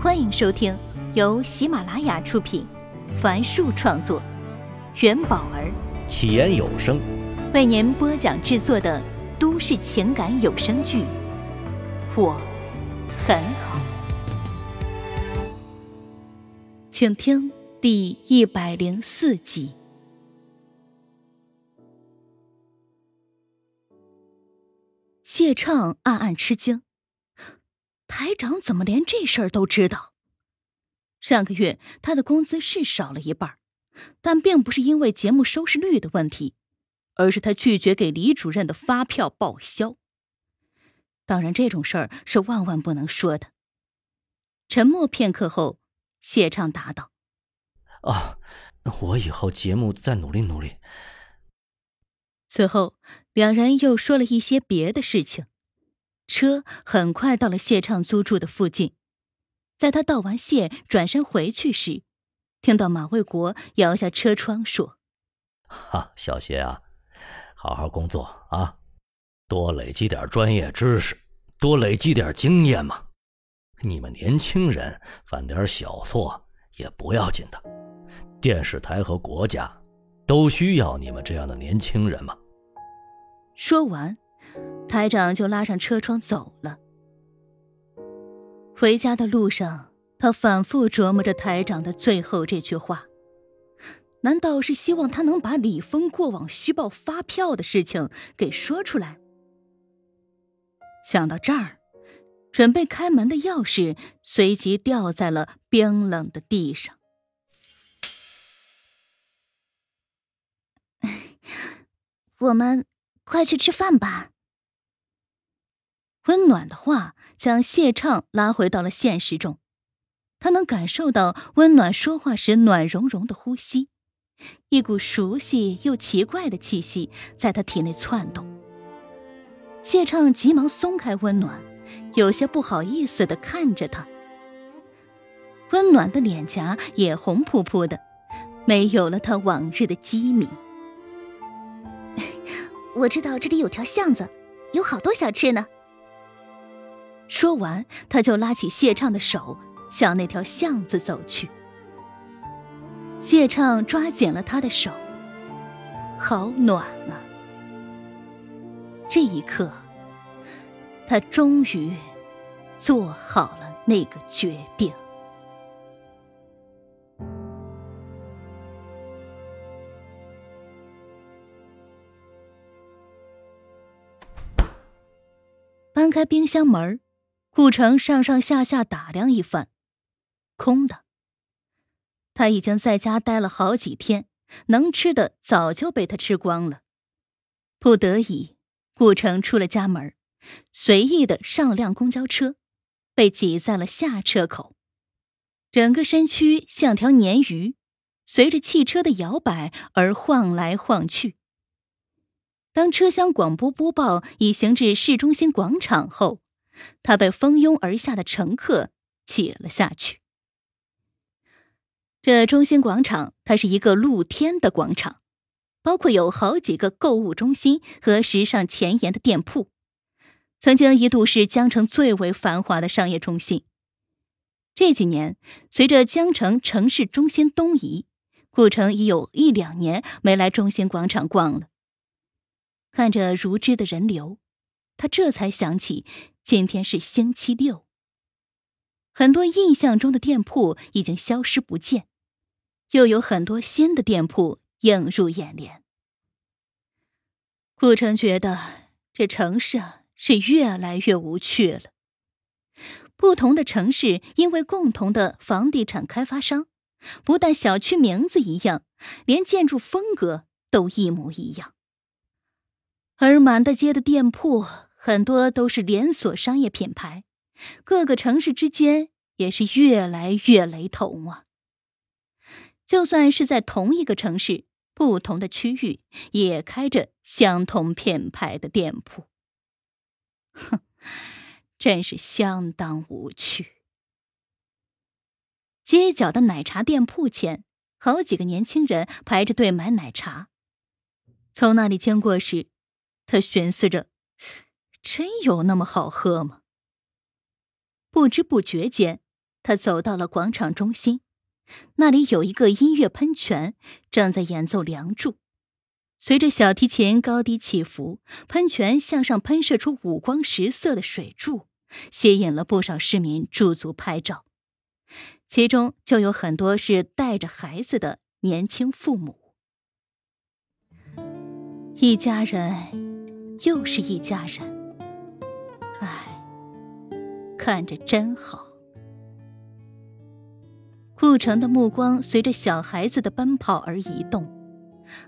欢迎收听由喜马拉雅出品，凡树创作，元宝儿起言有声为您播讲制作的都市情感有声剧《我很好》，请听第一百零四集。谢畅暗暗吃惊。台长怎么连这事儿都知道？上个月他的工资是少了一半，但并不是因为节目收视率的问题，而是他拒绝给李主任的发票报销。当然，这种事儿是万万不能说的。沉默片刻后，谢畅答道：“哦，我以后节目再努力努力。”此后，两人又说了一些别的事情。车很快到了谢畅租住的附近，在他道完谢转身回去时，听到马卫国摇下车窗说：“哈，小谢啊，好好工作啊，多累积点专业知识，多累积点经验嘛。你们年轻人犯点小错也不要紧的，电视台和国家都需要你们这样的年轻人嘛。”说完。台长就拉上车窗走了。回家的路上，他反复琢磨着台长的最后这句话：难道是希望他能把李峰过往虚报发票的事情给说出来？想到这儿，准备开门的钥匙随即掉在了冰冷的地上。我们快去吃饭吧。温暖的话将谢畅拉回到了现实中，他能感受到温暖说话时暖融融的呼吸，一股熟悉又奇怪的气息在他体内窜动。谢畅急忙松开温暖，有些不好意思的看着他。温暖的脸颊也红扑扑的，没有了他往日的机敏。我知道这里有条巷子，有好多小吃呢。说完，他就拉起谢畅的手，向那条巷子走去。谢畅抓紧了他的手，好暖啊！这一刻，他终于做好了那个决定。搬开冰箱门顾城上上下下打量一番，空的。他已经在家待了好几天，能吃的早就被他吃光了。不得已，顾城出了家门，随意的上了辆公交车，被挤在了下车口，整个身躯像条鲶鱼，随着汽车的摇摆而晃来晃去。当车厢广播播报已行至市中心广场后。他被蜂拥而下的乘客挤了下去。这中心广场，它是一个露天的广场，包括有好几个购物中心和时尚前沿的店铺，曾经一度是江城最为繁华的商业中心。这几年，随着江城城市中心东移，顾城已有一两年没来中心广场逛了。看着如织的人流，他这才想起。今天是星期六，很多印象中的店铺已经消失不见，又有很多新的店铺映入眼帘。顾城觉得这城市啊是越来越无趣了。不同的城市因为共同的房地产开发商，不但小区名字一样，连建筑风格都一模一样，而满大街的店铺。很多都是连锁商业品牌，各个城市之间也是越来越雷同啊。就算是在同一个城市，不同的区域也开着相同品牌的店铺。哼，真是相当无趣。街角的奶茶店铺前，好几个年轻人排着队买奶茶。从那里经过时，他寻思着。真有那么好喝吗？不知不觉间，他走到了广场中心，那里有一个音乐喷泉正在演奏《梁祝》，随着小提琴高低起伏，喷泉向上喷射出五光十色的水柱，吸引了不少市民驻足拍照，其中就有很多是带着孩子的年轻父母。一家人，又是一家人，看着真好。顾城的目光随着小孩子的奔跑而移动，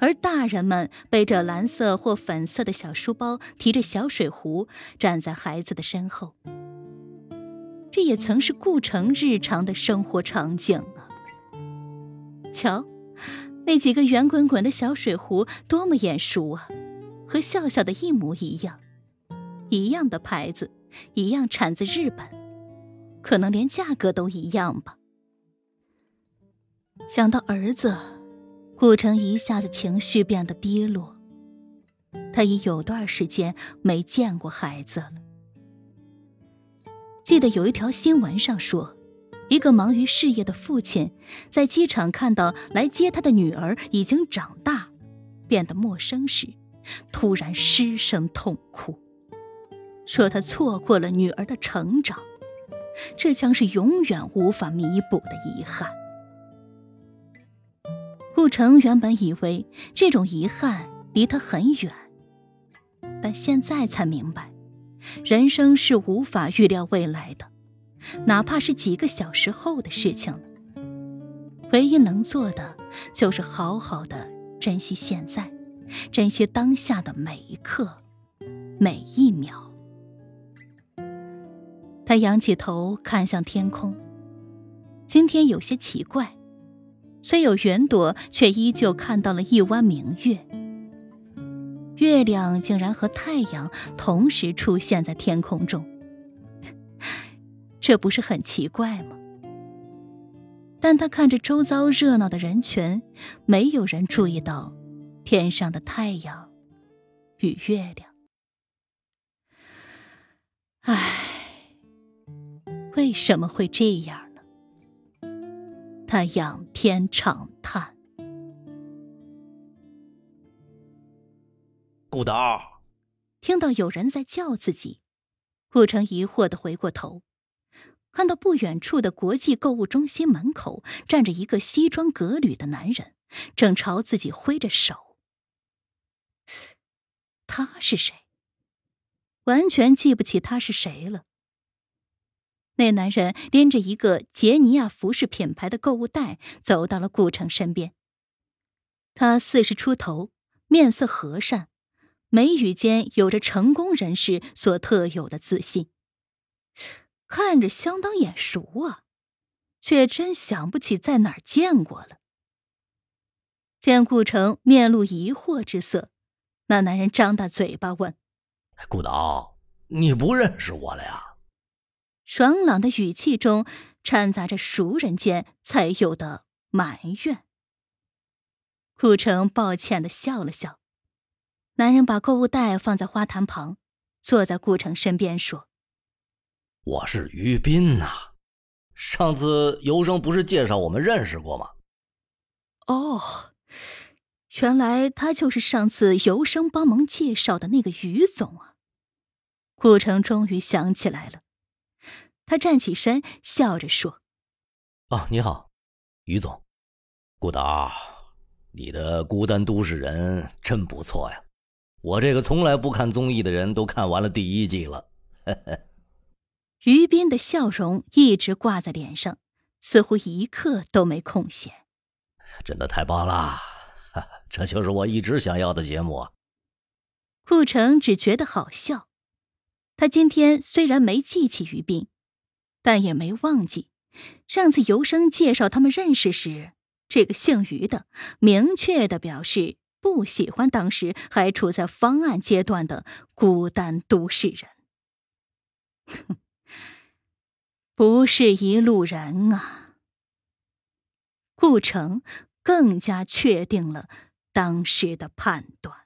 而大人们背着蓝色或粉色的小书包，提着小水壶，站在孩子的身后。这也曾是顾城日常的生活场景啊！瞧，那几个圆滚滚的小水壶多么眼熟啊，和笑笑的一模一样，一样的牌子，一样产自日本，可能连价格都一样吧。想到儿子，顾城一下子情绪变得低落。他已有段时间没见过孩子了。记得有一条新闻上说，一个忙于事业的父亲，在机场看到来接他的女儿已经长大，变得陌生时，突然失声痛哭，说他错过了女儿的成长，这将是永远无法弥补的遗憾。顾城原本以为这种遗憾离他很远，但现在才明白，人生是无法预料未来的，哪怕是几个小时后的事情。唯一能做的就是好好的珍惜现在，珍惜当下的每一刻，每一秒。他仰起头看向天空，今天有些奇怪。虽有云朵，却依旧看到了一弯明月。月亮竟然和太阳同时出现在天空中，这不是很奇怪吗？但他看着周遭热闹的人群，没有人注意到天上的太阳与月亮。为什么会这样呢？他仰天长叹：“顾导。”听到有人在叫自己，顾城疑惑的回过头，看到不远处的国际购物中心门口站着一个西装革履的男人，正朝自己挥着手。他是谁？完全记不起他是谁了。那男人拎着一个杰尼亚服饰品牌的购物袋，走到了顾城身边。他四十出头，面色和善，眉宇间有着成功人士所特有的自信，看着相当眼熟啊，却真想不起在哪儿见过了。见顾城面露疑惑之色，那男人张大嘴巴问：“顾导，你不认识我了呀？”爽朗的语气中掺杂着熟人间才有的埋怨。顾城抱歉的笑了笑，男人把购物袋放在花坛旁，坐在顾城身边说：“我是于斌呐，上次尤生不是介绍我们认识过吗？”哦，原来他就是上次尤生帮忙介绍的那个于总啊！顾城终于想起来了。他站起身，笑着说：“哦，你好，于总，顾导，你的《孤单都市人》真不错呀！我这个从来不看综艺的人都看完了第一季了。”于斌的笑容一直挂在脸上，似乎一刻都没空闲。真的太棒了，这就是我一直想要的节目。顾城只觉得好笑，他今天虽然没记起于斌。但也没忘记，上次尤生介绍他们认识时，这个姓于的明确的表示不喜欢当时还处在方案阶段的孤单都市人。哼，不是一路人啊！顾城更加确定了当时的判断。